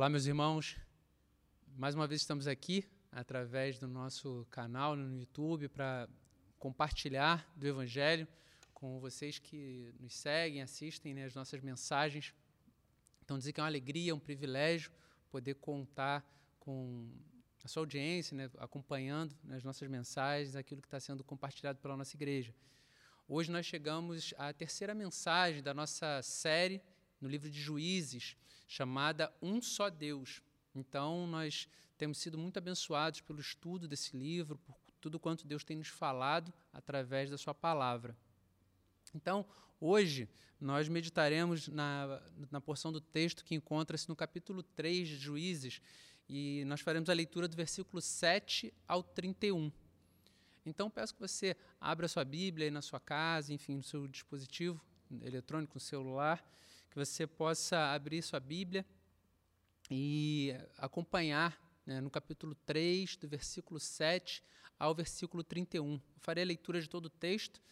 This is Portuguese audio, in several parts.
Olá, meus irmãos. Mais uma vez estamos aqui através do nosso canal no YouTube para compartilhar do Evangelho com vocês que nos seguem, assistem né, as nossas mensagens. Então, dizer que é uma alegria, um privilégio poder contar com a sua audiência, né, acompanhando né, as nossas mensagens, aquilo que está sendo compartilhado pela nossa igreja. Hoje nós chegamos à terceira mensagem da nossa série no livro de Juízes, chamada Um Só Deus. Então, nós temos sido muito abençoados pelo estudo desse livro, por tudo quanto Deus tem nos falado através da Sua palavra. Então, hoje, nós meditaremos na, na porção do texto que encontra-se no capítulo 3 de Juízes, e nós faremos a leitura do versículo 7 ao 31. Então, peço que você abra sua Bíblia aí na sua casa, enfim, no seu dispositivo eletrônico, no celular, que você possa abrir sua Bíblia e acompanhar né, no capítulo 3, do versículo 7 ao versículo 31. Eu farei a leitura de todo o texto,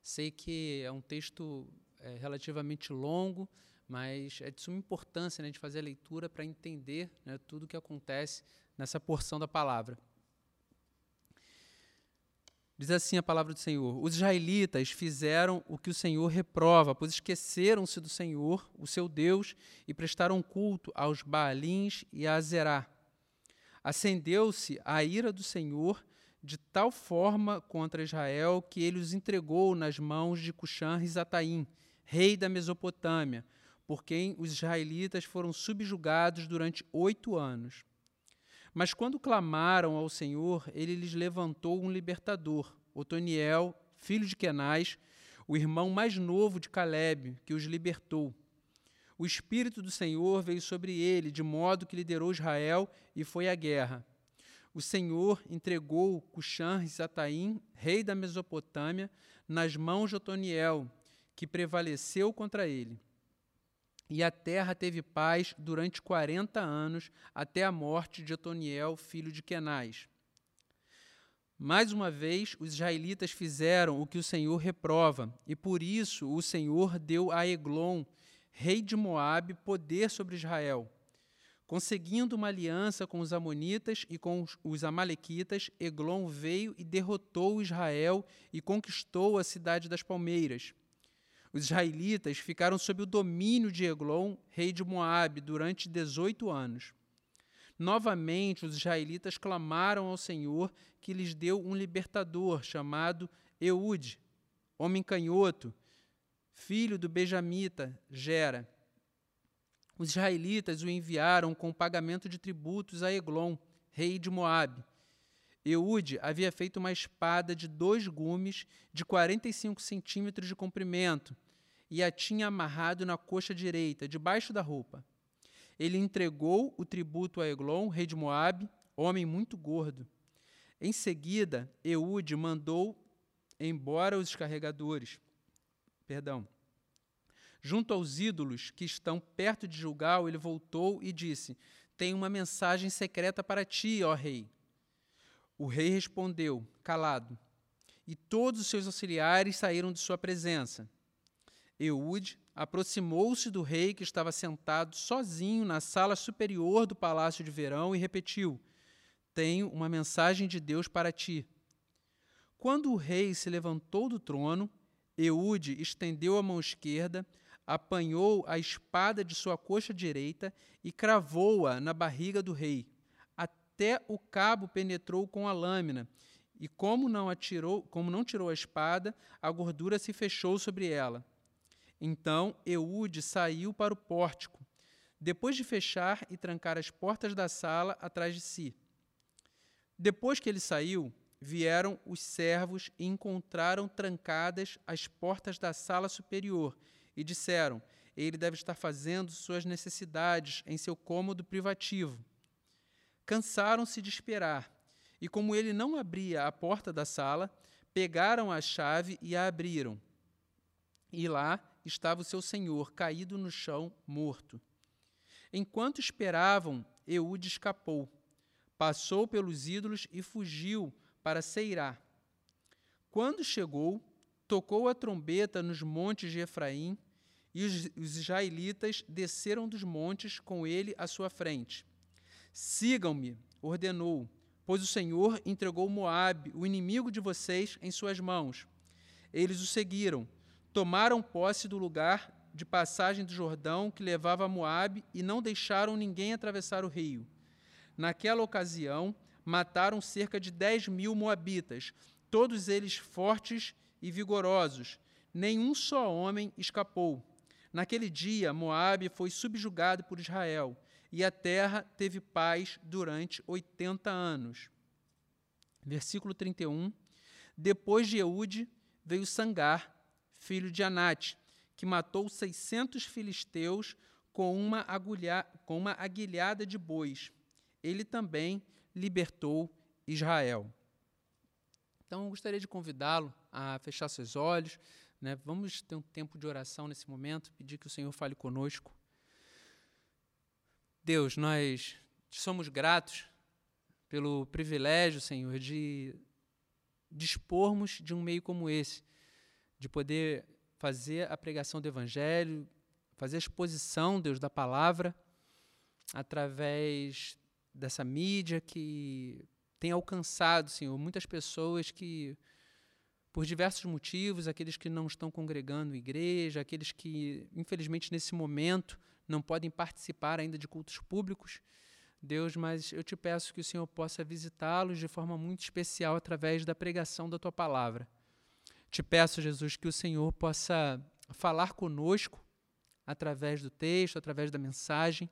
sei que é um texto é, relativamente longo, mas é de suma importância né, de fazer a leitura para entender né, tudo o que acontece nessa porção da palavra. Diz assim a palavra do Senhor: Os israelitas fizeram o que o Senhor reprova, pois esqueceram-se do Senhor, o seu Deus, e prestaram culto aos Baalins e a Azerá. Acendeu-se a ira do Senhor de tal forma contra Israel que ele os entregou nas mãos de Cuxã-Rizataim, rei da Mesopotâmia, por quem os israelitas foram subjugados durante oito anos. Mas quando clamaram ao Senhor, ele lhes levantou um libertador, Otoniel, filho de Kenaz, o irmão mais novo de Caleb, que os libertou. O Espírito do Senhor veio sobre ele, de modo que liderou Israel e foi à guerra. O Senhor entregou Cuxã-Rizataim, rei da Mesopotâmia, nas mãos de Otoniel, que prevaleceu contra ele. E a terra teve paz durante quarenta anos, até a morte de Otoniel, filho de Kenaz. Mais uma vez, os israelitas fizeram o que o Senhor reprova, e por isso o Senhor deu a Eglon, rei de Moabe, poder sobre Israel. Conseguindo uma aliança com os amonitas e com os amalequitas, Eglon veio e derrotou Israel e conquistou a cidade das palmeiras. Os israelitas ficaram sob o domínio de Eglon, rei de Moabe, durante 18 anos. Novamente, os israelitas clamaram ao Senhor, que lhes deu um libertador chamado Eude, homem canhoto, filho do Benjamita Gera. Os israelitas o enviaram com pagamento de tributos a Eglon, rei de Moabe. Eude havia feito uma espada de dois gumes de 45 centímetros de comprimento e a tinha amarrado na coxa direita, debaixo da roupa. Ele entregou o tributo a Eglon, rei de Moabe, homem muito gordo. Em seguida, Eude mandou embora os carregadores. Perdão. Junto aos ídolos que estão perto de Gilgal, ele voltou e disse: Tenho uma mensagem secreta para ti, ó rei. O rei respondeu, calado, e todos os seus auxiliares saíram de sua presença. Eude aproximou-se do rei que estava sentado sozinho na sala superior do palácio de verão e repetiu: Tenho uma mensagem de Deus para ti. Quando o rei se levantou do trono, Eude estendeu a mão esquerda, apanhou a espada de sua coxa direita e cravou-a na barriga do rei até o cabo penetrou com a lâmina, e como não atirou, como não tirou a espada, a gordura se fechou sobre ela. Então Eude saiu para o pórtico, depois de fechar e trancar as portas da sala atrás de si. Depois que ele saiu, vieram os servos e encontraram trancadas as portas da sala superior e disseram: Ele deve estar fazendo suas necessidades em seu cômodo privativo. Cansaram-se de esperar, e como ele não abria a porta da sala, pegaram a chave e a abriram. E lá estava o seu senhor, caído no chão, morto. Enquanto esperavam, Eude escapou, passou pelos ídolos e fugiu para Seirá. Quando chegou, tocou a trombeta nos montes de Efraim e os, os israelitas desceram dos montes com ele à sua frente. Sigam-me, ordenou, pois o Senhor entregou Moabe, o inimigo de vocês, em suas mãos. Eles o seguiram, tomaram posse do lugar de passagem do Jordão que levava a Moabe e não deixaram ninguém atravessar o rio. Naquela ocasião, mataram cerca de dez mil moabitas, todos eles fortes e vigorosos. Nenhum só homem escapou. Naquele dia, Moabe foi subjugado por Israel, e a terra teve paz durante 80 anos. Versículo 31. Depois de Eude, veio Sangar, filho de Anate, que matou 600 filisteus com uma, agulha, com uma aguilhada de bois. Ele também libertou Israel. Então, eu gostaria de convidá-lo a fechar seus olhos. Né? Vamos ter um tempo de oração nesse momento, pedir que o Senhor fale conosco. Deus, nós somos gratos pelo privilégio, Senhor, de dispormos de um meio como esse, de poder fazer a pregação do Evangelho, fazer a exposição, Deus, da palavra, através dessa mídia que tem alcançado, Senhor, muitas pessoas que, por diversos motivos, aqueles que não estão congregando igreja, aqueles que, infelizmente, nesse momento, não podem participar ainda de cultos públicos, Deus, mas eu te peço que o Senhor possa visitá-los de forma muito especial através da pregação da tua palavra. Te peço, Jesus, que o Senhor possa falar conosco através do texto, através da mensagem,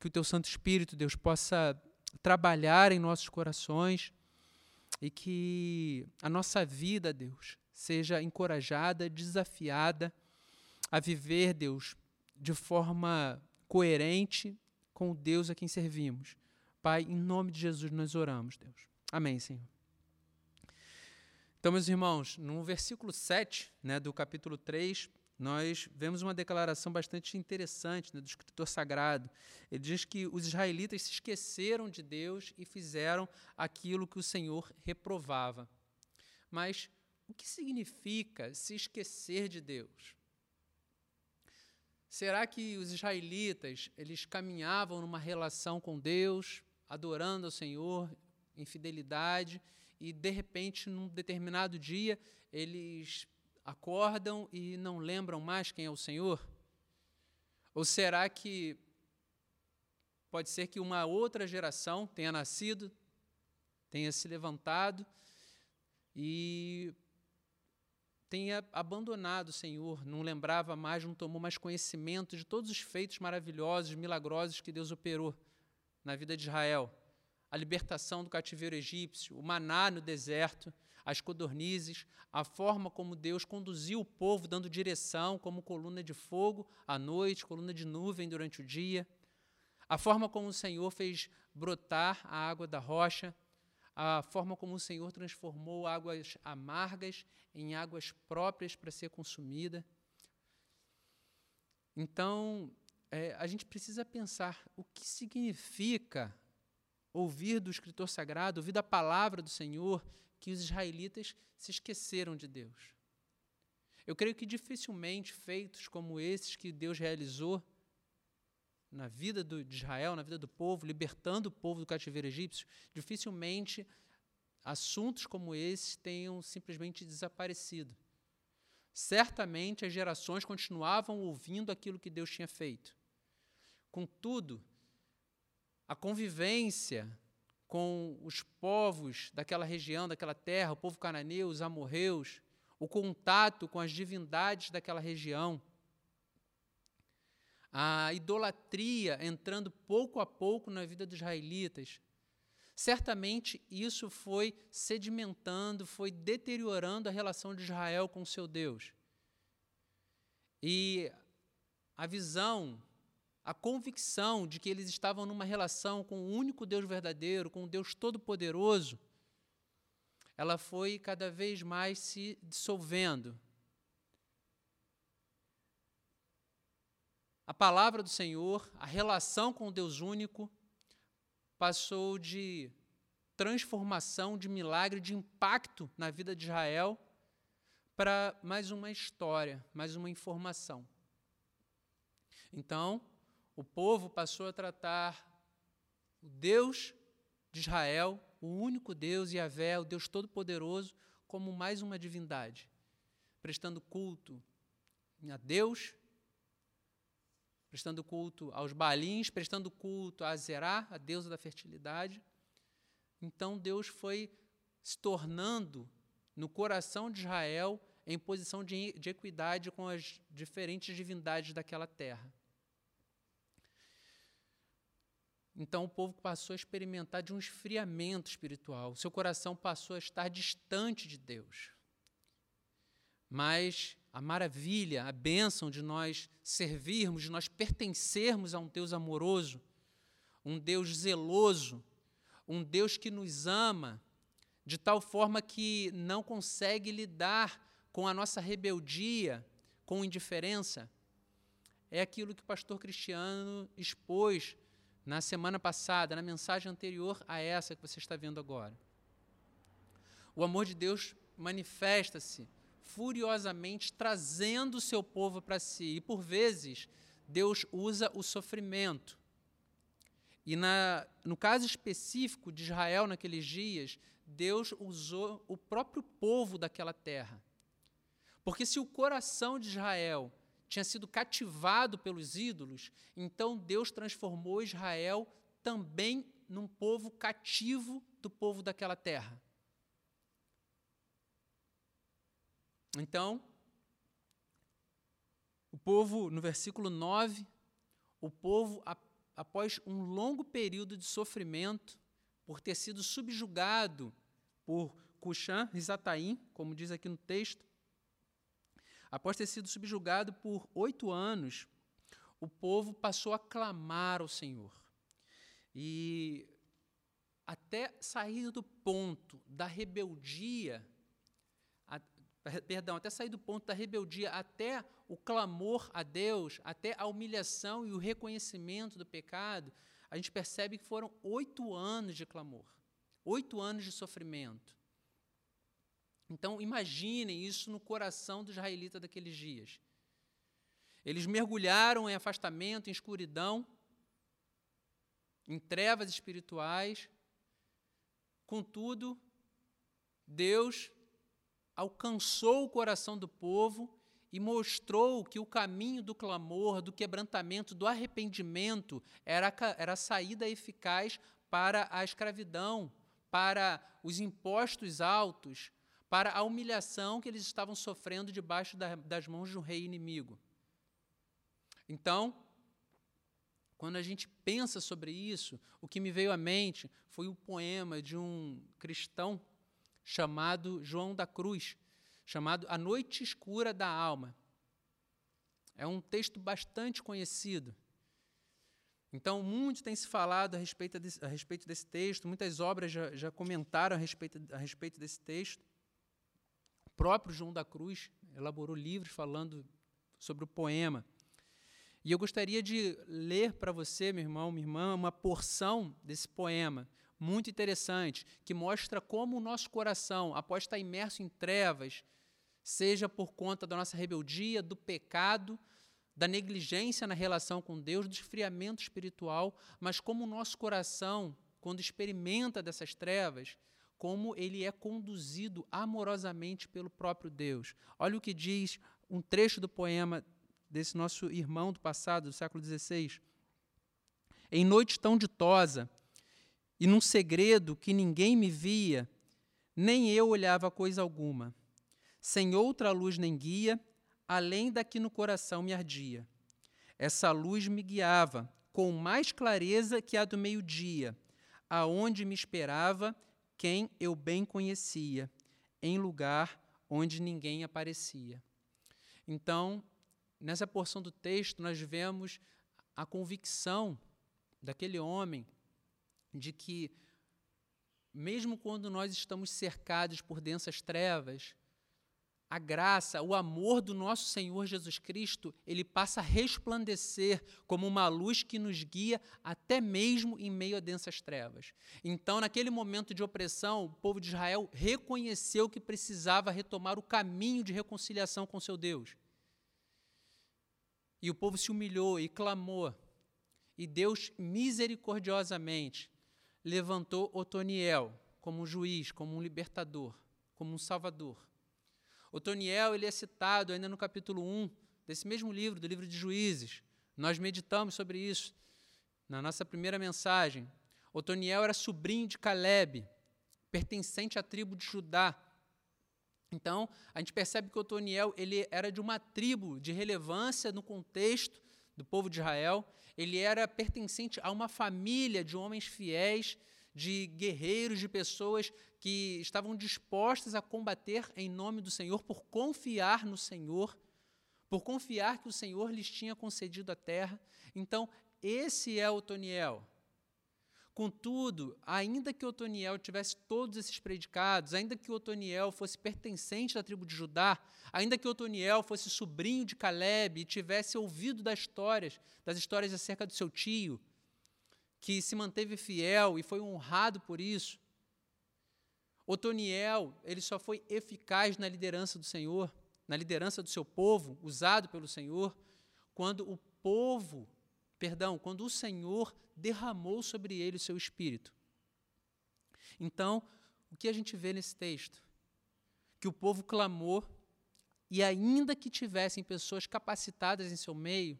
que o teu Santo Espírito, Deus, possa trabalhar em nossos corações e que a nossa vida, Deus, seja encorajada, desafiada a viver, Deus, de forma coerente com o Deus a quem servimos. Pai, em nome de Jesus nós oramos, Deus. Amém, Senhor. Então, meus irmãos, no versículo 7 né, do capítulo 3, nós vemos uma declaração bastante interessante né, do escritor sagrado. Ele diz que os israelitas se esqueceram de Deus e fizeram aquilo que o Senhor reprovava. Mas o que significa se esquecer de Deus? Será que os israelitas eles caminhavam numa relação com Deus, adorando ao Senhor em fidelidade, e de repente, num determinado dia, eles acordam e não lembram mais quem é o Senhor? Ou será que pode ser que uma outra geração tenha nascido, tenha se levantado e tenha abandonado o Senhor, não lembrava mais, não tomou mais conhecimento de todos os feitos maravilhosos, milagrosos que Deus operou na vida de Israel? A libertação do cativeiro egípcio, o maná no deserto, as codornizes, a forma como Deus conduziu o povo, dando direção, como coluna de fogo à noite, coluna de nuvem durante o dia, a forma como o Senhor fez brotar a água da rocha, a forma como o Senhor transformou águas amargas em águas próprias para ser consumida. Então, é, a gente precisa pensar o que significa ouvir do escritor sagrado, ouvir da palavra do Senhor, que os israelitas se esqueceram de Deus. Eu creio que dificilmente feitos como esses que Deus realizou na vida do, de Israel, na vida do povo, libertando o povo do cativeiro egípcio, dificilmente assuntos como esses tenham simplesmente desaparecido. Certamente as gerações continuavam ouvindo aquilo que Deus tinha feito. Contudo, a convivência com os povos daquela região, daquela terra, o povo cananeu, os amorreus, o contato com as divindades daquela região, a idolatria entrando pouco a pouco na vida dos israelitas. Certamente isso foi sedimentando, foi deteriorando a relação de Israel com seu Deus. E a visão a convicção de que eles estavam numa relação com o único Deus verdadeiro, com o Deus Todo-Poderoso, ela foi cada vez mais se dissolvendo. A palavra do Senhor, a relação com o Deus único, passou de transformação, de milagre, de impacto na vida de Israel, para mais uma história, mais uma informação. Então, o povo passou a tratar o Deus de Israel, o único Deus, Yahvé, o Deus Todo-Poderoso, como mais uma divindade, prestando culto a Deus, prestando culto aos balins, prestando culto a Zerá, a deusa da fertilidade. Então Deus foi se tornando no coração de Israel em posição de, de equidade com as diferentes divindades daquela terra. Então o povo passou a experimentar de um esfriamento espiritual, seu coração passou a estar distante de Deus. Mas a maravilha, a bênção de nós servirmos, de nós pertencermos a um Deus amoroso, um Deus zeloso, um Deus que nos ama, de tal forma que não consegue lidar com a nossa rebeldia, com indiferença, é aquilo que o pastor Cristiano expôs na semana passada, na mensagem anterior a essa que você está vendo agora. O amor de Deus manifesta-se furiosamente, trazendo o seu povo para si. E por vezes, Deus usa o sofrimento. E na, no caso específico de Israel naqueles dias, Deus usou o próprio povo daquela terra. Porque se o coração de Israel tinha sido cativado pelos ídolos, então Deus transformou Israel também num povo cativo do povo daquela terra. Então, o povo, no versículo 9, o povo, após um longo período de sofrimento, por ter sido subjugado por Cuxã e Zataim, como diz aqui no texto, Após ter sido subjugado por oito anos, o povo passou a clamar ao Senhor. E até sair do ponto da rebeldia, perdão, até sair do ponto da rebeldia, até o clamor a Deus, até a humilhação e o reconhecimento do pecado, a gente percebe que foram oito anos de clamor, oito anos de sofrimento. Então, imaginem isso no coração dos israelitas daqueles dias. Eles mergulharam em afastamento, em escuridão, em trevas espirituais. Contudo, Deus alcançou o coração do povo e mostrou que o caminho do clamor, do quebrantamento, do arrependimento era, era a saída eficaz para a escravidão, para os impostos altos, para a humilhação que eles estavam sofrendo debaixo da, das mãos de um rei inimigo. Então, quando a gente pensa sobre isso, o que me veio à mente foi o poema de um cristão chamado João da Cruz, chamado A Noite Escura da Alma. É um texto bastante conhecido. Então, muito tem se falado a respeito desse, a respeito desse texto, muitas obras já, já comentaram a respeito, a respeito desse texto próprio João da Cruz elaborou livros falando sobre o poema. E eu gostaria de ler para você, meu irmão, minha irmã, uma porção desse poema, muito interessante, que mostra como o nosso coração, após estar imerso em trevas, seja por conta da nossa rebeldia, do pecado, da negligência na relação com Deus, do esfriamento espiritual, mas como o nosso coração, quando experimenta dessas trevas, como ele é conduzido amorosamente pelo próprio Deus. Olha o que diz um trecho do poema desse nosso irmão do passado, do século XVI. Em noite tão ditosa, e num segredo que ninguém me via, nem eu olhava coisa alguma, sem outra luz nem guia, além da que no coração me ardia. Essa luz me guiava com mais clareza que a do meio-dia, aonde me esperava quem eu bem conhecia, em lugar onde ninguém aparecia. Então, nessa porção do texto, nós vemos a convicção daquele homem de que, mesmo quando nós estamos cercados por densas trevas, a graça, o amor do nosso Senhor Jesus Cristo, ele passa a resplandecer como uma luz que nos guia até mesmo em meio a densas trevas. Então, naquele momento de opressão, o povo de Israel reconheceu que precisava retomar o caminho de reconciliação com seu Deus. E o povo se humilhou e clamou. E Deus misericordiosamente levantou Otoniel como um juiz, como um libertador, como um salvador. Otoniel ele é citado ainda no capítulo 1 desse mesmo livro, do livro de Juízes. Nós meditamos sobre isso na nossa primeira mensagem. Otoniel era sobrinho de Caleb, pertencente à tribo de Judá. Então, a gente percebe que Otoniel ele era de uma tribo de relevância no contexto do povo de Israel. Ele era pertencente a uma família de homens fiéis, de guerreiros, de pessoas que estavam dispostas a combater em nome do Senhor por confiar no Senhor, por confiar que o Senhor lhes tinha concedido a terra. Então, esse é Otoniel. Contudo, ainda que Otoniel tivesse todos esses predicados, ainda que Otoniel fosse pertencente da tribo de Judá, ainda que Otoniel fosse sobrinho de Caleb e tivesse ouvido das histórias, das histórias acerca do seu tio, que se manteve fiel e foi honrado por isso, Otoniel, ele só foi eficaz na liderança do Senhor, na liderança do seu povo, usado pelo Senhor, quando o povo, perdão, quando o Senhor derramou sobre ele o seu espírito. Então, o que a gente vê nesse texto? Que o povo clamou e, ainda que tivessem pessoas capacitadas em seu meio,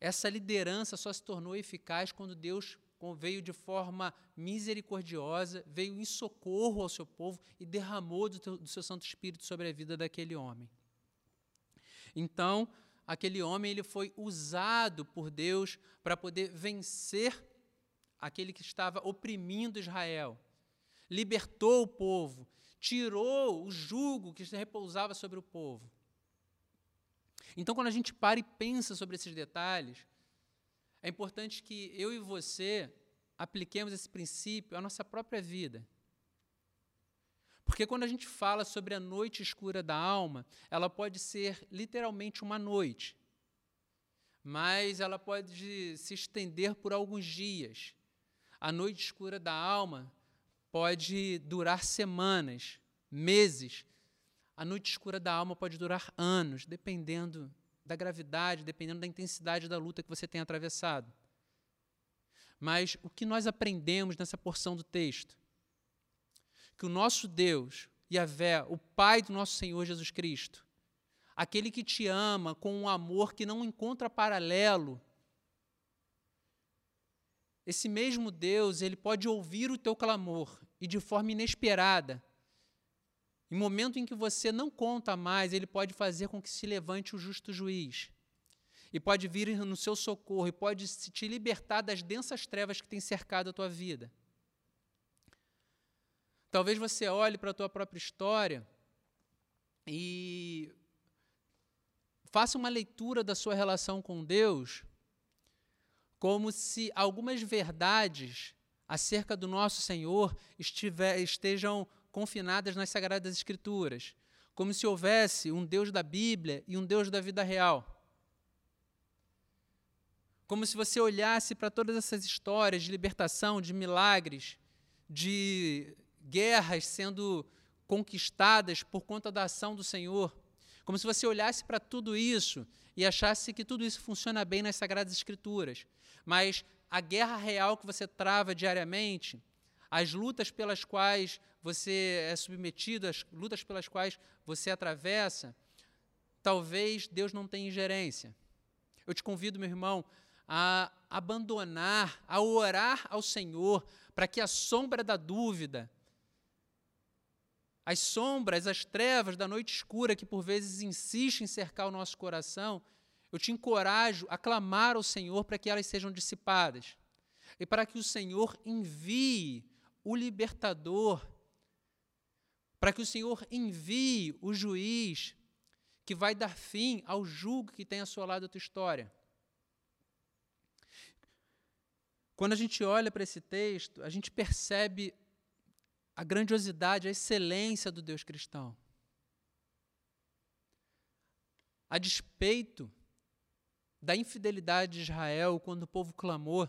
essa liderança só se tornou eficaz quando Deus veio de forma misericordiosa, veio em socorro ao seu povo e derramou do, teu, do seu Santo Espírito sobre a vida daquele homem. Então, aquele homem ele foi usado por Deus para poder vencer aquele que estava oprimindo Israel. Libertou o povo, tirou o jugo que repousava sobre o povo. Então, quando a gente para e pensa sobre esses detalhes, é importante que eu e você apliquemos esse princípio à nossa própria vida. Porque quando a gente fala sobre a noite escura da alma, ela pode ser literalmente uma noite, mas ela pode se estender por alguns dias. A noite escura da alma pode durar semanas, meses. A noite escura da alma pode durar anos, dependendo da gravidade, dependendo da intensidade da luta que você tem atravessado. Mas o que nós aprendemos nessa porção do texto? Que o nosso Deus, Yahvé, o Pai do nosso Senhor Jesus Cristo, aquele que te ama com um amor que não encontra paralelo, esse mesmo Deus, ele pode ouvir o teu clamor e de forma inesperada, em momento em que você não conta mais, ele pode fazer com que se levante o justo juiz. E pode vir no seu socorro, e pode te libertar das densas trevas que têm cercado a tua vida. Talvez você olhe para a tua própria história e faça uma leitura da sua relação com Deus como se algumas verdades acerca do nosso Senhor estiver, estejam confinadas nas Sagradas Escrituras, como se houvesse um Deus da Bíblia e um Deus da vida real. Como se você olhasse para todas essas histórias de libertação, de milagres, de guerras sendo conquistadas por conta da ação do Senhor. Como se você olhasse para tudo isso e achasse que tudo isso funciona bem nas Sagradas Escrituras. Mas a guerra real que você trava diariamente, as lutas pelas quais você é submetido, as lutas pelas quais você atravessa, talvez Deus não tenha ingerência. Eu te convido, meu irmão, a abandonar, a orar ao Senhor para que a sombra da dúvida, as sombras, as trevas da noite escura que por vezes insistem em cercar o nosso coração, eu te encorajo a clamar ao Senhor para que elas sejam dissipadas e para que o Senhor envie o libertador, para que o Senhor envie o juiz que vai dar fim ao julgo que tem assolado a tua história. Quando a gente olha para esse texto, a gente percebe a grandiosidade, a excelência do Deus cristão. A despeito da infidelidade de Israel, quando o povo clamou,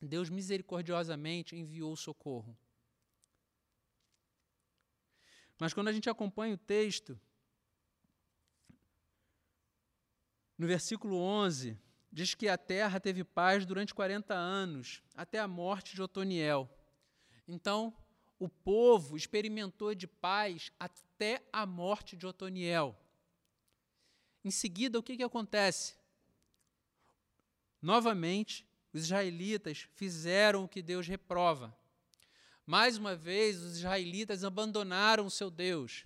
Deus misericordiosamente enviou socorro. Mas quando a gente acompanha o texto, no versículo 11, diz que a terra teve paz durante 40 anos, até a morte de Otoniel. Então, o povo experimentou de paz até a morte de Otoniel. Em seguida, o que, que acontece? Novamente, os israelitas fizeram o que Deus reprova. Mais uma vez, os israelitas abandonaram o seu Deus.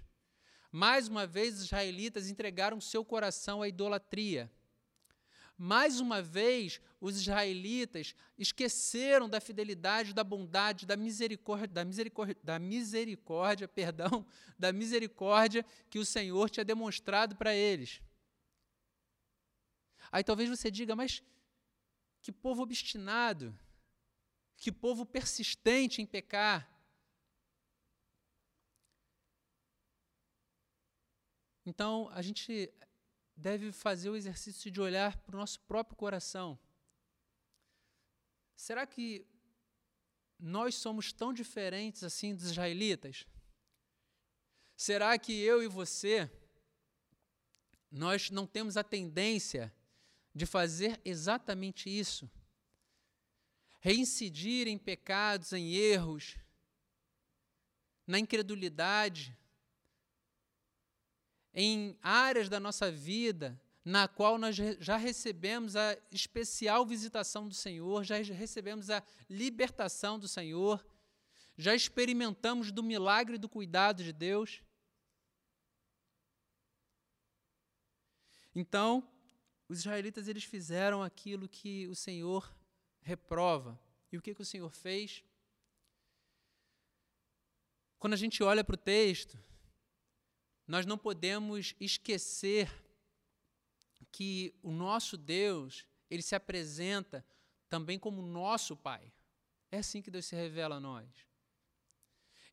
Mais uma vez, os israelitas entregaram seu coração à idolatria. Mais uma vez, os israelitas esqueceram da fidelidade, da bondade, da misericórdia, da misericórdia, da misericórdia, perdão, da misericórdia que o Senhor tinha demonstrado para eles. Aí talvez você diga, mas que povo obstinado, que povo persistente em pecar. Então, a gente deve fazer o exercício de olhar para o nosso próprio coração. Será que nós somos tão diferentes assim dos israelitas? Será que eu e você, nós não temos a tendência de fazer exatamente isso. Reincidir em pecados, em erros, na incredulidade, em áreas da nossa vida na qual nós já recebemos a especial visitação do Senhor, já recebemos a libertação do Senhor, já experimentamos do milagre do cuidado de Deus. Então, os israelitas eles fizeram aquilo que o Senhor reprova. E o que, que o Senhor fez? Quando a gente olha para o texto, nós não podemos esquecer que o nosso Deus, ele se apresenta também como nosso Pai. É assim que Deus se revela a nós.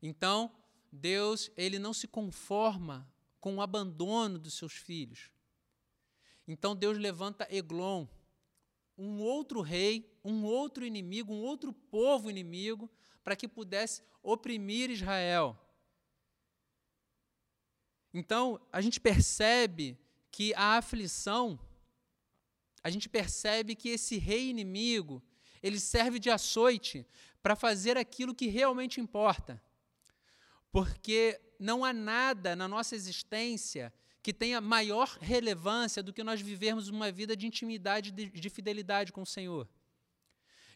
Então, Deus, ele não se conforma com o abandono dos seus filhos. Então Deus levanta Eglon, um outro rei, um outro inimigo, um outro povo inimigo, para que pudesse oprimir Israel. Então, a gente percebe que a aflição, a gente percebe que esse rei inimigo, ele serve de açoite para fazer aquilo que realmente importa. Porque não há nada na nossa existência que tenha maior relevância do que nós vivermos uma vida de intimidade, de, de fidelidade com o Senhor.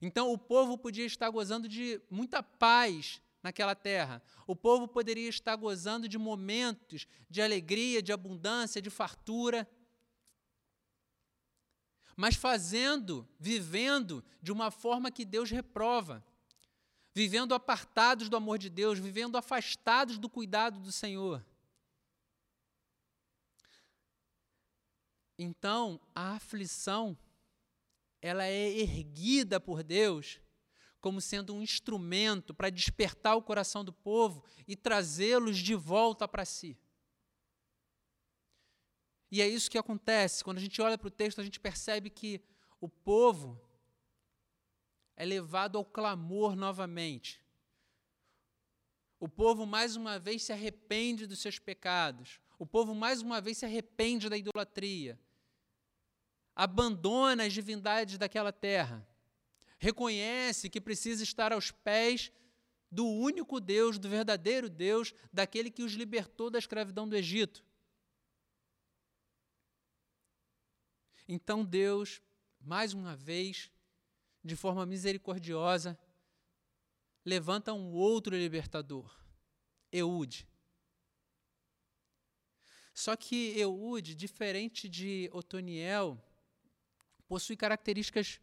Então, o povo podia estar gozando de muita paz naquela terra. O povo poderia estar gozando de momentos de alegria, de abundância, de fartura. Mas fazendo, vivendo de uma forma que Deus reprova. Vivendo apartados do amor de Deus, vivendo afastados do cuidado do Senhor. Então, a aflição ela é erguida por Deus como sendo um instrumento para despertar o coração do povo e trazê-los de volta para si. E é isso que acontece. Quando a gente olha para o texto, a gente percebe que o povo é levado ao clamor novamente. O povo mais uma vez se arrepende dos seus pecados. O povo mais uma vez se arrepende da idolatria abandona as divindades daquela terra, reconhece que precisa estar aos pés do único Deus, do verdadeiro Deus, daquele que os libertou da escravidão do Egito. Então Deus, mais uma vez, de forma misericordiosa, levanta um outro libertador, Eude. Só que Eude, diferente de Otoniel, possui características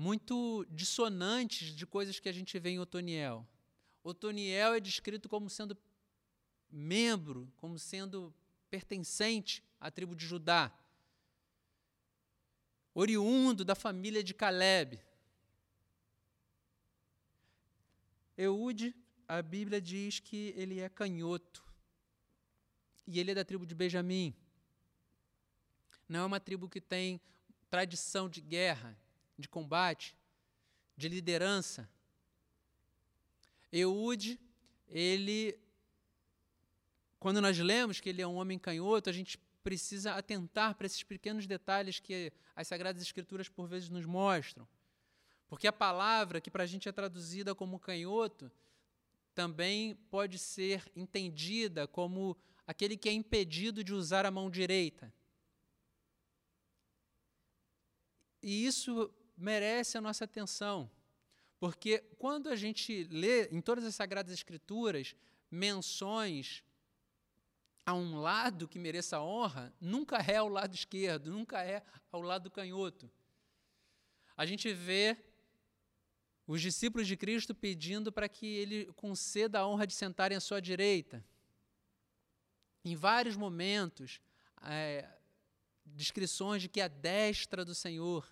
muito dissonantes de coisas que a gente vê em Otoniel. Otoniel é descrito como sendo membro, como sendo pertencente à tribo de Judá, oriundo da família de Caleb. Eude, a Bíblia diz que ele é canhoto, e ele é da tribo de Benjamim não é uma tribo que tem tradição de guerra, de combate, de liderança. Eude, ele, quando nós lemos que ele é um homem canhoto, a gente precisa atentar para esses pequenos detalhes que as Sagradas Escrituras por vezes nos mostram. Porque a palavra, que para a gente é traduzida como canhoto, também pode ser entendida como aquele que é impedido de usar a mão direita. E isso merece a nossa atenção, porque quando a gente lê em todas as Sagradas Escrituras menções a um lado que mereça honra, nunca é ao lado esquerdo, nunca é ao lado canhoto. A gente vê os discípulos de Cristo pedindo para que ele conceda a honra de sentarem à sua direita. Em vários momentos, é, descrições de que a destra do Senhor.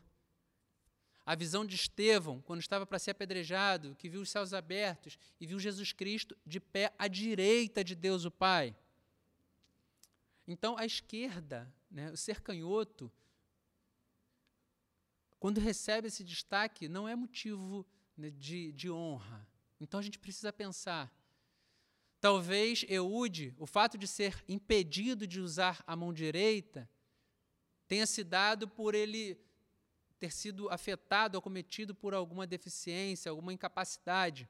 A visão de Estevão, quando estava para ser apedrejado, que viu os céus abertos e viu Jesus Cristo de pé à direita de Deus o Pai. Então, a esquerda, né, o ser canhoto, quando recebe esse destaque, não é motivo né, de, de honra. Então, a gente precisa pensar. Talvez Eude, o fato de ser impedido de usar a mão direita, tenha se dado por ele ter sido afetado ou cometido por alguma deficiência, alguma incapacidade.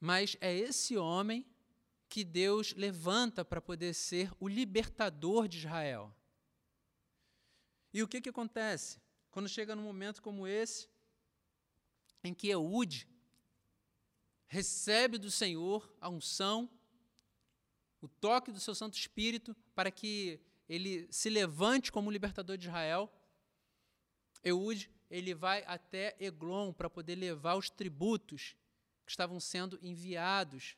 Mas é esse homem que Deus levanta para poder ser o libertador de Israel. E o que, que acontece? Quando chega num momento como esse, em que Eude recebe do Senhor a unção, o toque do seu Santo Espírito, para que ele se levante como libertador de Israel, Eude ele vai até Eglon para poder levar os tributos que estavam sendo enviados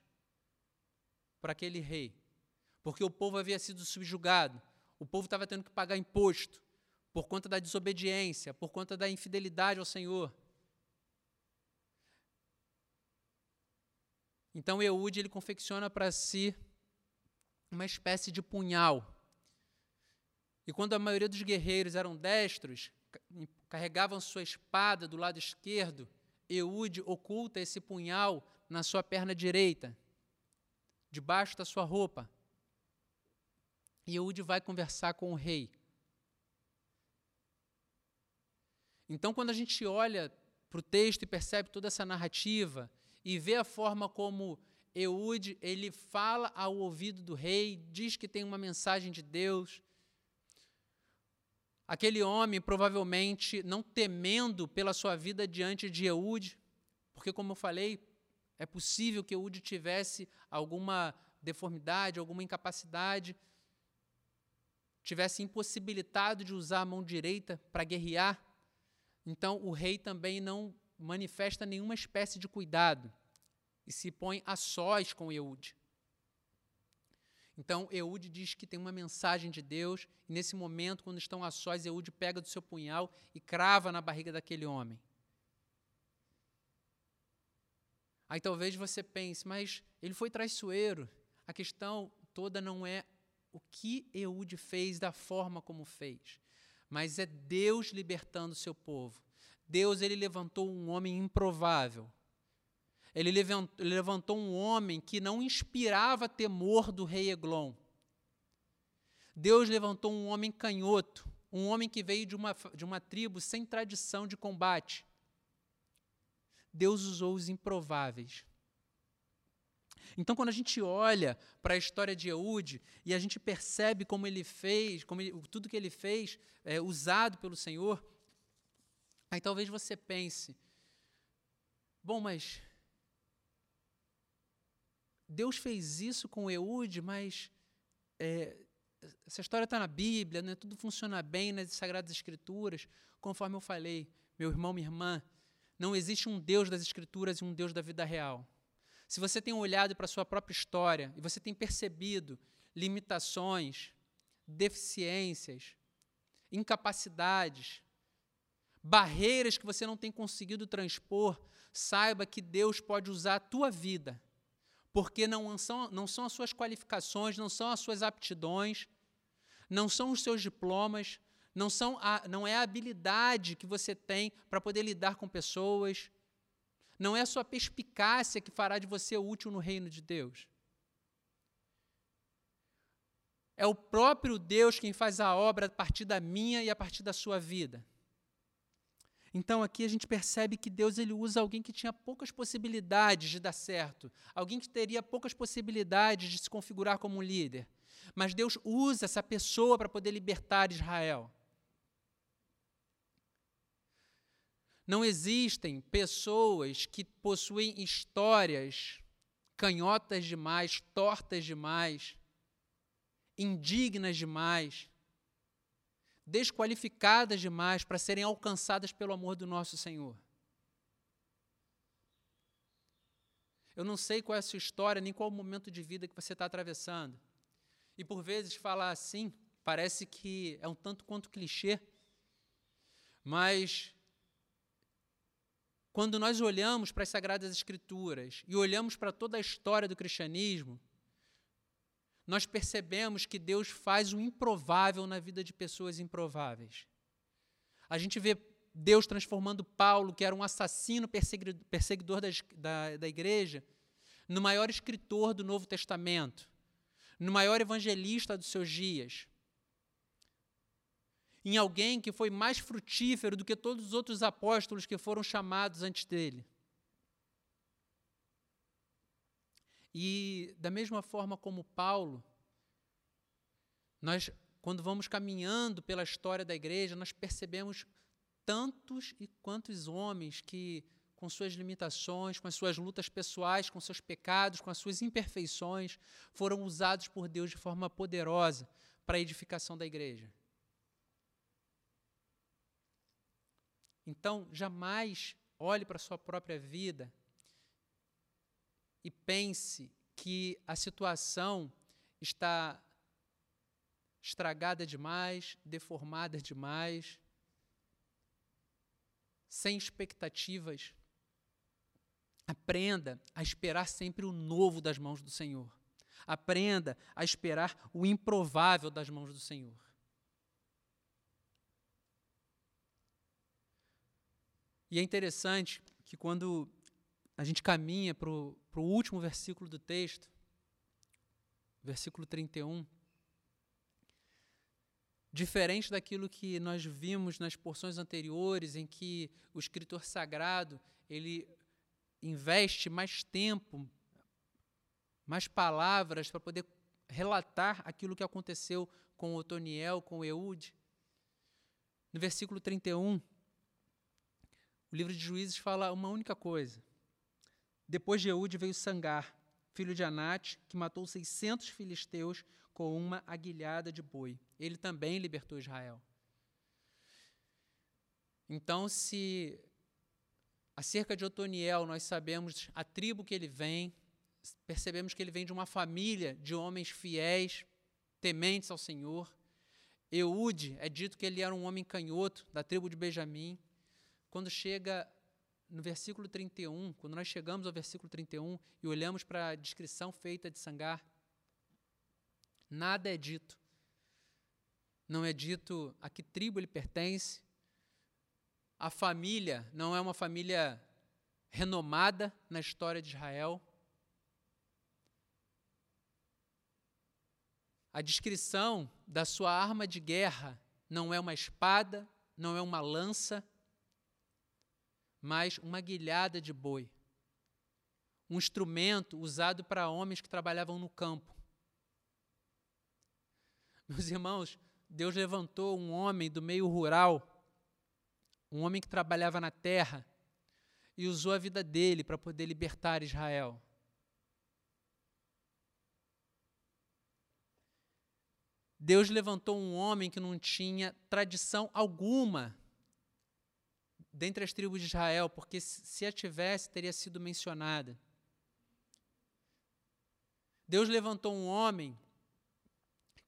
para aquele rei. Porque o povo havia sido subjugado, o povo estava tendo que pagar imposto por conta da desobediência, por conta da infidelidade ao Senhor. Então Eude ele confecciona para si uma espécie de punhal. E quando a maioria dos guerreiros eram destros, carregavam sua espada do lado esquerdo, Eude oculta esse punhal na sua perna direita, debaixo da sua roupa. E Eude vai conversar com o rei. Então, quando a gente olha para o texto e percebe toda essa narrativa e vê a forma como Eude ele fala ao ouvido do rei, diz que tem uma mensagem de Deus, Aquele homem, provavelmente, não temendo pela sua vida diante de Eude, porque, como eu falei, é possível que Eude tivesse alguma deformidade, alguma incapacidade, tivesse impossibilitado de usar a mão direita para guerrear. Então, o rei também não manifesta nenhuma espécie de cuidado e se põe a sós com Eude. Então, Eude diz que tem uma mensagem de Deus, e nesse momento, quando estão a sós, Eude pega do seu punhal e crava na barriga daquele homem. Aí talvez você pense, mas ele foi traiçoeiro. A questão toda não é o que Eude fez da forma como fez, mas é Deus libertando o seu povo. Deus ele levantou um homem improvável, ele levantou um homem que não inspirava temor do rei Eglon. Deus levantou um homem canhoto, um homem que veio de uma, de uma tribo sem tradição de combate. Deus usou os improváveis. Então, quando a gente olha para a história de Eude e a gente percebe como ele fez, como ele, tudo que ele fez é usado pelo Senhor, aí talvez você pense: bom, mas Deus fez isso com Eude, mas é, essa história está na Bíblia, né? tudo funciona bem nas Sagradas Escrituras. Conforme eu falei, meu irmão, minha irmã, não existe um Deus das Escrituras e um Deus da vida real. Se você tem olhado para a sua própria história e você tem percebido limitações, deficiências, incapacidades, barreiras que você não tem conseguido transpor, saiba que Deus pode usar a tua vida porque não são, não são as suas qualificações, não são as suas aptidões, não são os seus diplomas, não, são a, não é a habilidade que você tem para poder lidar com pessoas, não é a sua perspicácia que fará de você útil no reino de Deus. É o próprio Deus quem faz a obra a partir da minha e a partir da sua vida. Então aqui a gente percebe que Deus ele usa alguém que tinha poucas possibilidades de dar certo, alguém que teria poucas possibilidades de se configurar como um líder. Mas Deus usa essa pessoa para poder libertar Israel. Não existem pessoas que possuem histórias canhotas demais, tortas demais, indignas demais, desqualificadas demais para serem alcançadas pelo amor do nosso Senhor. Eu não sei qual é a sua história, nem qual é o momento de vida que você está atravessando. E por vezes falar assim parece que é um tanto quanto clichê, mas quando nós olhamos para as Sagradas Escrituras e olhamos para toda a história do cristianismo, nós percebemos que Deus faz o improvável na vida de pessoas improváveis. A gente vê Deus transformando Paulo, que era um assassino perseguidor da, da, da igreja, no maior escritor do Novo Testamento, no maior evangelista dos seus dias, em alguém que foi mais frutífero do que todos os outros apóstolos que foram chamados antes dele. E da mesma forma como Paulo, nós, quando vamos caminhando pela história da igreja, nós percebemos tantos e quantos homens que, com suas limitações, com as suas lutas pessoais, com seus pecados, com as suas imperfeições, foram usados por Deus de forma poderosa para a edificação da igreja. Então, jamais olhe para a sua própria vida e pense que a situação está estragada demais, deformada demais, sem expectativas. Aprenda a esperar sempre o novo das mãos do Senhor. Aprenda a esperar o improvável das mãos do Senhor. E é interessante que quando a gente caminha para o último versículo do texto, versículo 31, diferente daquilo que nós vimos nas porções anteriores, em que o escritor sagrado ele investe mais tempo, mais palavras para poder relatar aquilo que aconteceu com Otoniel, com Eude. No versículo 31, o livro de Juízes fala uma única coisa. Depois de Eude veio Sangar, filho de Anate, que matou 600 filisteus com uma aguilhada de boi. Ele também libertou Israel. Então, se acerca de Otoniel nós sabemos a tribo que ele vem, percebemos que ele vem de uma família de homens fiéis, tementes ao Senhor. Eude é dito que ele era um homem canhoto da tribo de Benjamim quando chega no versículo 31, quando nós chegamos ao versículo 31 e olhamos para a descrição feita de Sangar, nada é dito. Não é dito a que tribo ele pertence. A família não é uma família renomada na história de Israel. A descrição da sua arma de guerra não é uma espada, não é uma lança, mas uma guilhada de boi. Um instrumento usado para homens que trabalhavam no campo. Meus irmãos, Deus levantou um homem do meio rural, um homem que trabalhava na terra, e usou a vida dele para poder libertar Israel. Deus levantou um homem que não tinha tradição alguma dentre as tribos de Israel, porque se a tivesse, teria sido mencionada. Deus levantou um homem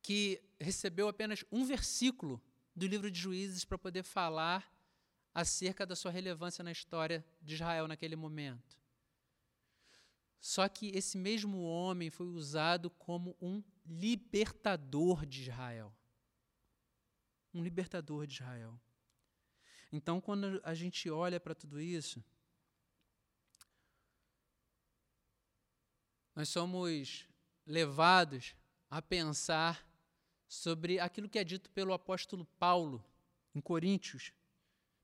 que recebeu apenas um versículo do livro de Juízes para poder falar acerca da sua relevância na história de Israel naquele momento. Só que esse mesmo homem foi usado como um libertador de Israel. Um libertador de Israel. Então, quando a gente olha para tudo isso, nós somos levados a pensar sobre aquilo que é dito pelo apóstolo Paulo em Coríntios,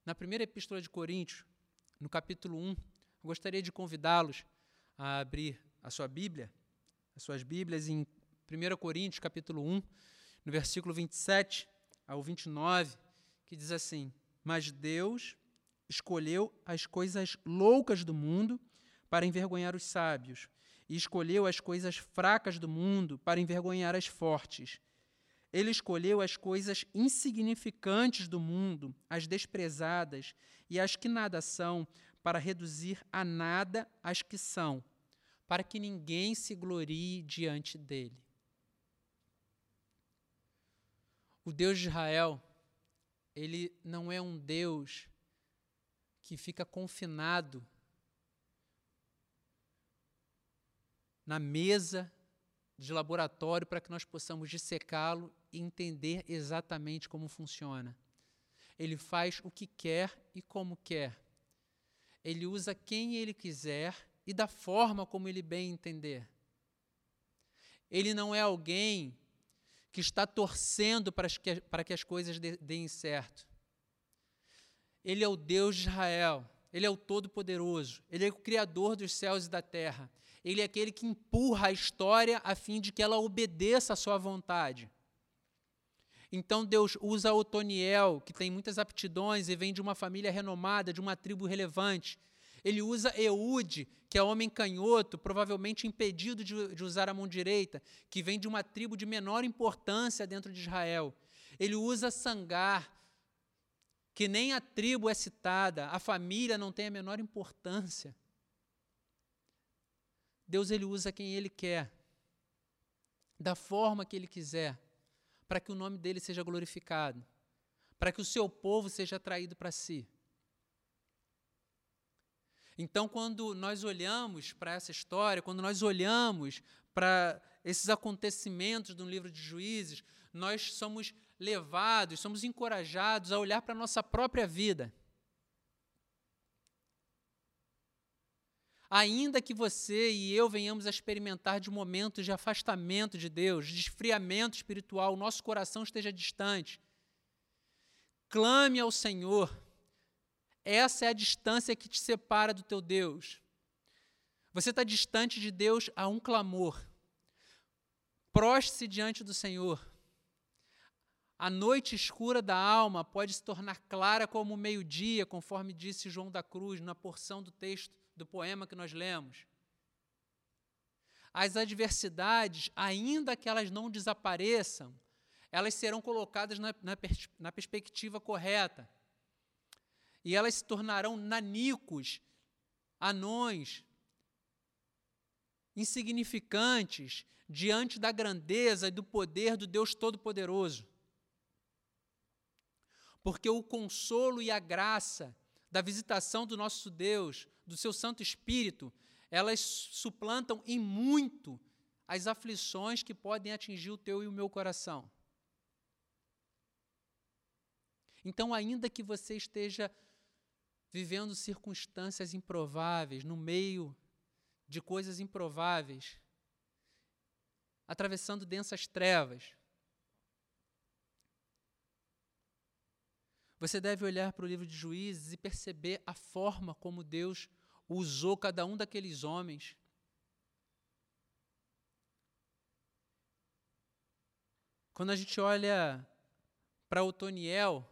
na primeira epístola de Coríntios, no capítulo 1. Eu gostaria de convidá-los a abrir a sua Bíblia, as suas Bíblias em 1 Coríntios, capítulo 1, no versículo 27 ao 29, que diz assim: Mas Deus escolheu as coisas loucas do mundo para envergonhar os sábios, e escolheu as coisas fracas do mundo para envergonhar as fortes. Ele escolheu as coisas insignificantes do mundo, as desprezadas e as que nada são, para reduzir a nada as que são, para que ninguém se glorie diante dele. O Deus de Israel, ele não é um Deus que fica confinado na mesa de laboratório para que nós possamos dissecá-lo e entender exatamente como funciona. Ele faz o que quer e como quer. Ele usa quem ele quiser e da forma como ele bem entender. Ele não é alguém que está torcendo para que, para que as coisas deem certo. Ele é o Deus de Israel, ele é o Todo-Poderoso, ele é o Criador dos céus e da terra. Ele é aquele que empurra a história a fim de que ela obedeça à sua vontade. Então Deus usa Otoniel, que tem muitas aptidões e vem de uma família renomada, de uma tribo relevante. Ele usa Eude, que é homem canhoto, provavelmente impedido de, de, usar a mão direita, que vem de uma tribo de menor importância dentro de Israel. Ele usa Sangar, que nem a tribo é citada, a família não tem a menor importância. Deus ele usa quem ele quer, da forma que ele quiser para que o nome dele seja glorificado, para que o seu povo seja atraído para si. Então, quando nós olhamos para essa história, quando nós olhamos para esses acontecimentos do livro de Juízes, nós somos levados, somos encorajados a olhar para a nossa própria vida. ainda que você e eu venhamos a experimentar de momentos de afastamento de Deus, de esfriamento espiritual, nosso coração esteja distante, clame ao Senhor. Essa é a distância que te separa do teu Deus. Você está distante de Deus a um clamor. Proste-se diante do Senhor. A noite escura da alma pode se tornar clara como o meio-dia, conforme disse João da Cruz na porção do texto do poema que nós lemos. As adversidades, ainda que elas não desapareçam, elas serão colocadas na, na, na perspectiva correta. E elas se tornarão nanicos, anões, insignificantes diante da grandeza e do poder do Deus Todo-Poderoso. Porque o consolo e a graça da visitação do nosso Deus, do seu Santo Espírito, elas suplantam em muito as aflições que podem atingir o teu e o meu coração. Então, ainda que você esteja vivendo circunstâncias improváveis, no meio de coisas improváveis, atravessando densas trevas, Você deve olhar para o livro de Juízes e perceber a forma como Deus usou cada um daqueles homens. Quando a gente olha para Otoniel,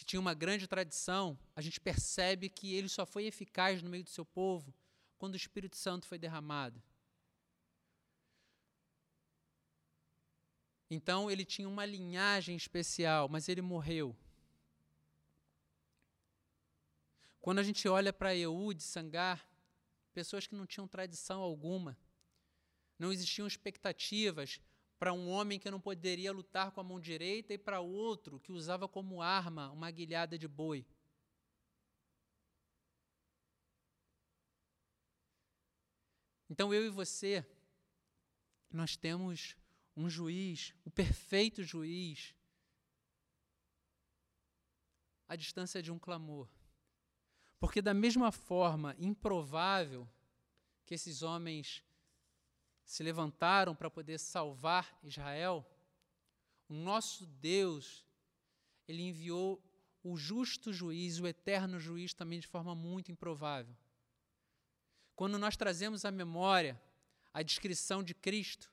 que tinha uma grande tradição, a gente percebe que ele só foi eficaz no meio do seu povo quando o Espírito Santo foi derramado. Então ele tinha uma linhagem especial, mas ele morreu. Quando a gente olha para Eude, Sangar, pessoas que não tinham tradição alguma, não existiam expectativas para um homem que não poderia lutar com a mão direita e para outro que usava como arma uma guilhada de boi. Então eu e você, nós temos um juiz, o perfeito juiz, a distância de um clamor. Porque, da mesma forma improvável que esses homens se levantaram para poder salvar Israel, O nosso Deus, ele enviou o justo juiz, o eterno juiz, também de forma muito improvável. Quando nós trazemos à memória a descrição de Cristo,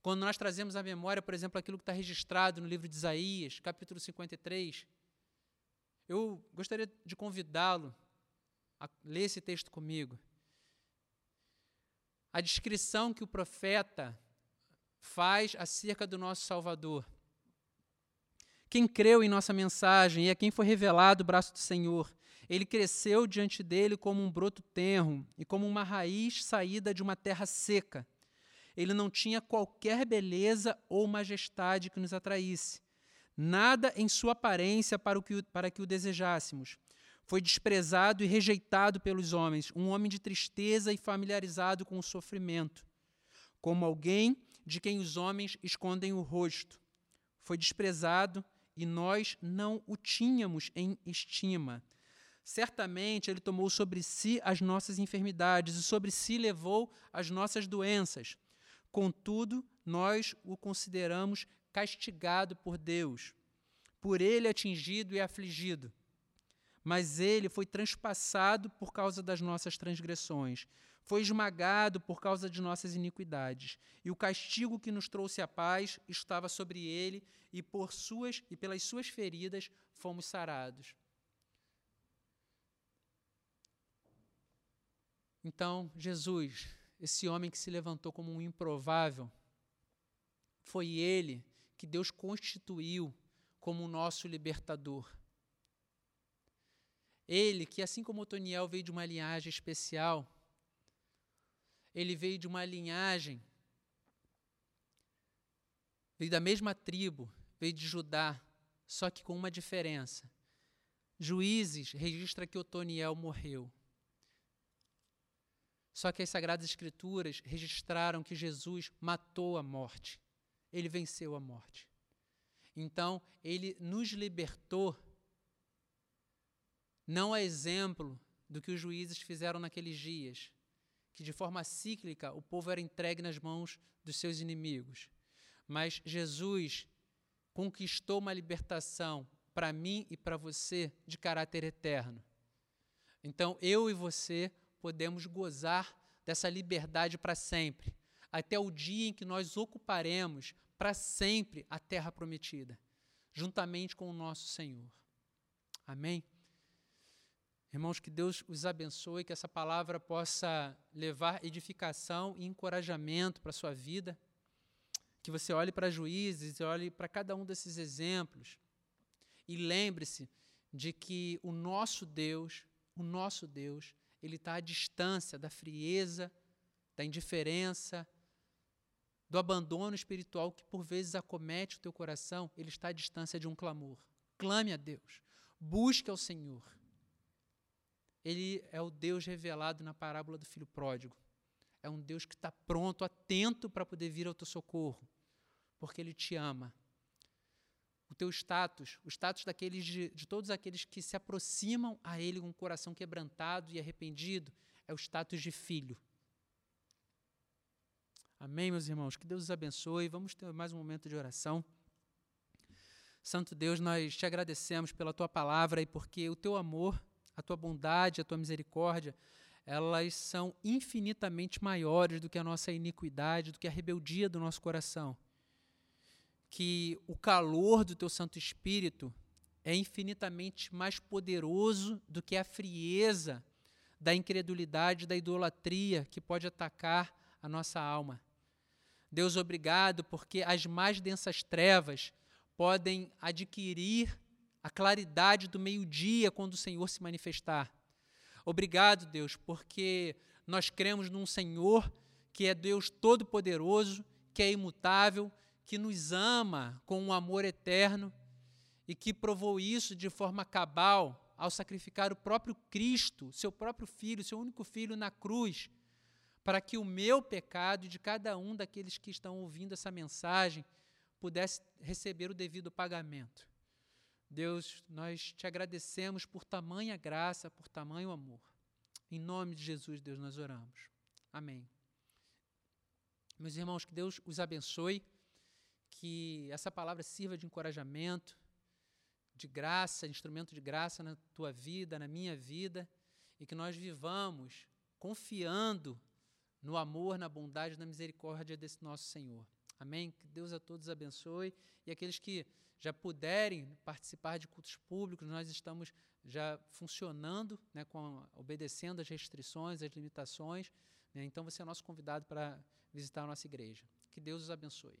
quando nós trazemos à memória, por exemplo, aquilo que está registrado no livro de Isaías, capítulo 53, eu gostaria de convidá-lo a ler esse texto comigo. A descrição que o profeta faz acerca do nosso Salvador. Quem creu em nossa mensagem e a quem foi revelado o braço do Senhor, ele cresceu diante dele como um broto tenro e como uma raiz saída de uma terra seca. Ele não tinha qualquer beleza ou majestade que nos atraísse, nada em sua aparência para, o que, para que o desejássemos. Foi desprezado e rejeitado pelos homens, um homem de tristeza e familiarizado com o sofrimento, como alguém de quem os homens escondem o rosto. Foi desprezado e nós não o tínhamos em estima. Certamente ele tomou sobre si as nossas enfermidades e sobre si levou as nossas doenças. Contudo, nós o consideramos castigado por Deus, por ele atingido e afligido. Mas ele foi transpassado por causa das nossas transgressões, foi esmagado por causa de nossas iniquidades. E o castigo que nos trouxe a paz estava sobre ele, e por suas e pelas suas feridas fomos sarados. Então, Jesus, esse homem que se levantou como um improvável, foi ele que Deus constituiu como o nosso libertador. Ele, que assim como Otoniel veio de uma linhagem especial, ele veio de uma linhagem, veio da mesma tribo, veio de Judá, só que com uma diferença. Juízes registra que Otoniel morreu. Só que as Sagradas Escrituras registraram que Jesus matou a morte. Ele venceu a morte. Então, ele nos libertou, não a exemplo do que os juízes fizeram naqueles dias, que de forma cíclica o povo era entregue nas mãos dos seus inimigos. Mas Jesus conquistou uma libertação para mim e para você de caráter eterno. Então, eu e você podemos gozar dessa liberdade para sempre, até o dia em que nós ocuparemos para sempre a terra prometida, juntamente com o nosso Senhor. Amém? Irmãos, que Deus os abençoe, que essa palavra possa levar edificação e encorajamento para a sua vida. Que você olhe para juízes olhe para cada um desses exemplos. E lembre-se de que o nosso Deus, o nosso Deus, ele está à distância da frieza, da indiferença, do abandono espiritual que por vezes acomete o teu coração, ele está à distância de um clamor. Clame a Deus, busque ao Senhor. Ele é o Deus revelado na parábola do filho pródigo. É um Deus que está pronto, atento para poder vir ao teu socorro, porque Ele te ama o teu status, o status daqueles de, de todos aqueles que se aproximam a Ele com o coração quebrantado e arrependido, é o status de filho. Amém, meus irmãos? Que Deus os abençoe. Vamos ter mais um momento de oração. Santo Deus, nós te agradecemos pela tua palavra e porque o teu amor, a tua bondade, a tua misericórdia, elas são infinitamente maiores do que a nossa iniquidade, do que a rebeldia do nosso coração que o calor do teu Santo Espírito é infinitamente mais poderoso do que a frieza da incredulidade, da idolatria que pode atacar a nossa alma. Deus, obrigado, porque as mais densas trevas podem adquirir a claridade do meio-dia quando o Senhor se manifestar. Obrigado, Deus, porque nós cremos num Senhor que é Deus todo-poderoso, que é imutável, que nos ama com um amor eterno e que provou isso de forma cabal ao sacrificar o próprio Cristo, seu próprio filho, seu único filho na cruz, para que o meu pecado e de cada um daqueles que estão ouvindo essa mensagem pudesse receber o devido pagamento. Deus, nós te agradecemos por tamanha graça, por tamanho amor. Em nome de Jesus, Deus, nós oramos. Amém. Meus irmãos, que Deus os abençoe que essa palavra sirva de encorajamento, de graça, instrumento de graça na tua vida, na minha vida, e que nós vivamos confiando no amor, na bondade, na misericórdia desse nosso Senhor. Amém? Que Deus a todos abençoe. E aqueles que já puderem participar de cultos públicos, nós estamos já funcionando, né, com, obedecendo as restrições, as limitações. Né? Então, você é nosso convidado para visitar a nossa igreja. Que Deus os abençoe.